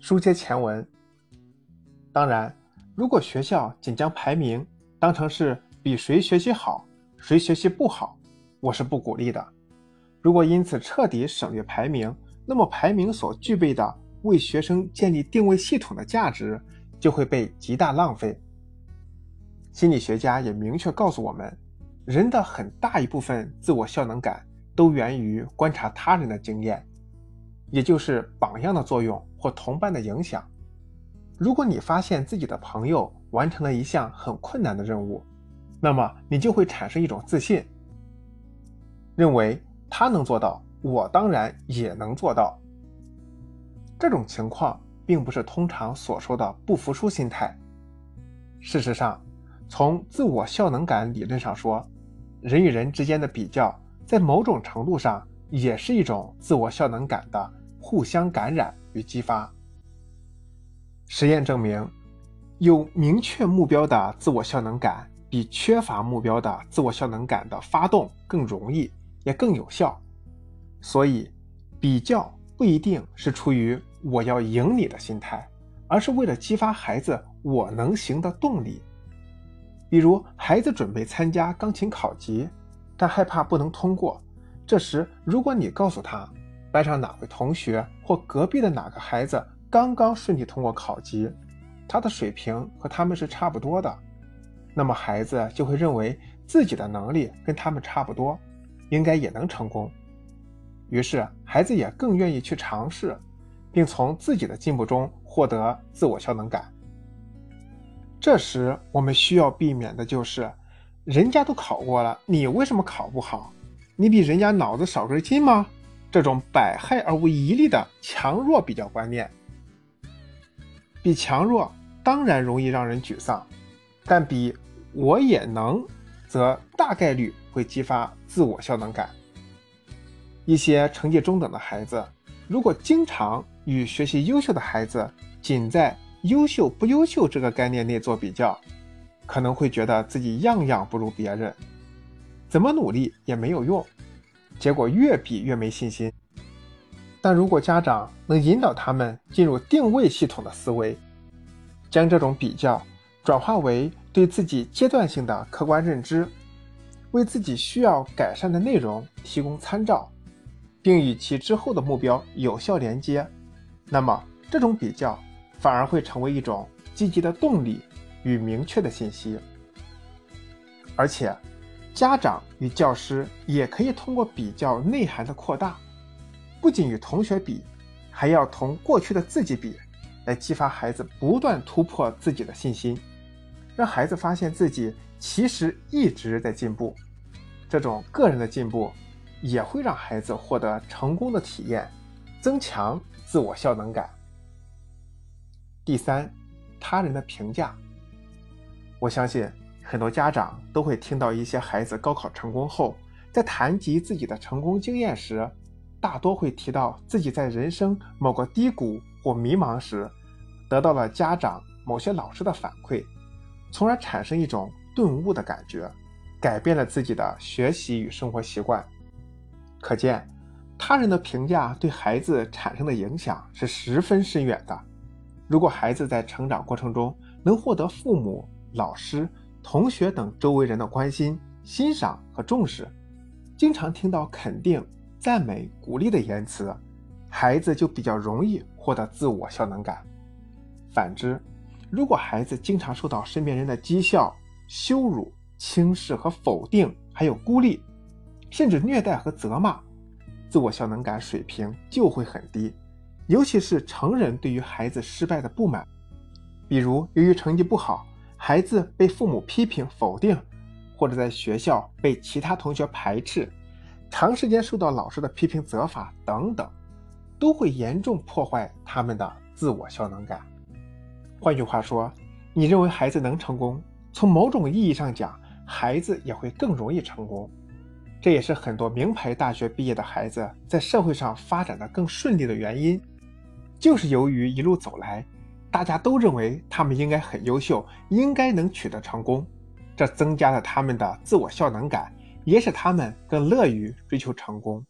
书接前文。当然，如果学校仅将排名当成是比谁学习好、谁学习不好，我是不鼓励的。如果因此彻底省略排名，那么排名所具备的为学生建立定位系统的价值就会被极大浪费。心理学家也明确告诉我们，人的很大一部分自我效能感都源于观察他人的经验，也就是榜样的作用或同伴的影响。如果你发现自己的朋友完成了一项很困难的任务，那么你就会产生一种自信，认为他能做到，我当然也能做到。这种情况并不是通常所说的不服输心态。事实上，从自我效能感理论上说，人与人之间的比较，在某种程度上也是一种自我效能感的互相感染与激发。实验证明，有明确目标的自我效能感，比缺乏目标的自我效能感的发动更容易，也更有效。所以，比较不一定是出于我要赢你的心态，而是为了激发孩子“我能行”的动力。比如，孩子准备参加钢琴考级，但害怕不能通过。这时，如果你告诉他，班上哪位同学或隔壁的哪个孩子刚刚顺利通过考级，他的水平和他们是差不多的，那么孩子就会认为自己的能力跟他们差不多，应该也能成功。于是，孩子也更愿意去尝试，并从自己的进步中获得自我效能感。这时，我们需要避免的就是，人家都考过了，你为什么考不好？你比人家脑子少根筋吗？这种百害而无一利的强弱比较观念，比强弱当然容易让人沮丧，但比我也能，则大概率会激发自我效能感。一些成绩中等的孩子，如果经常与学习优秀的孩子仅在优秀不优秀这个概念内做比较，可能会觉得自己样样不如别人，怎么努力也没有用，结果越比越没信心。但如果家长能引导他们进入定位系统的思维，将这种比较转化为对自己阶段性的客观认知，为自己需要改善的内容提供参照，并与其之后的目标有效连接，那么这种比较。反而会成为一种积极的动力与明确的信息，而且家长与教师也可以通过比较内涵的扩大，不仅与同学比，还要同过去的自己比，来激发孩子不断突破自己的信心，让孩子发现自己其实一直在进步。这种个人的进步也会让孩子获得成功的体验，增强自我效能感。第三，他人的评价。我相信很多家长都会听到一些孩子高考成功后，在谈及自己的成功经验时，大多会提到自己在人生某个低谷或迷茫时，得到了家长、某些老师的反馈，从而产生一种顿悟的感觉，改变了自己的学习与生活习惯。可见，他人的评价对孩子产生的影响是十分深远的。如果孩子在成长过程中能获得父母、老师、同学等周围人的关心、欣赏和重视，经常听到肯定、赞美、鼓励的言辞，孩子就比较容易获得自我效能感。反之，如果孩子经常受到身边人的讥笑、羞辱、轻视和否定，还有孤立，甚至虐待和责骂，自我效能感水平就会很低。尤其是成人对于孩子失败的不满，比如由于成绩不好，孩子被父母批评否定，或者在学校被其他同学排斥，长时间受到老师的批评责罚等等，都会严重破坏他们的自我效能感。换句话说，你认为孩子能成功，从某种意义上讲，孩子也会更容易成功。这也是很多名牌大学毕业的孩子在社会上发展的更顺利的原因。就是由于一路走来，大家都认为他们应该很优秀，应该能取得成功，这增加了他们的自我效能感，也使他们更乐于追求成功。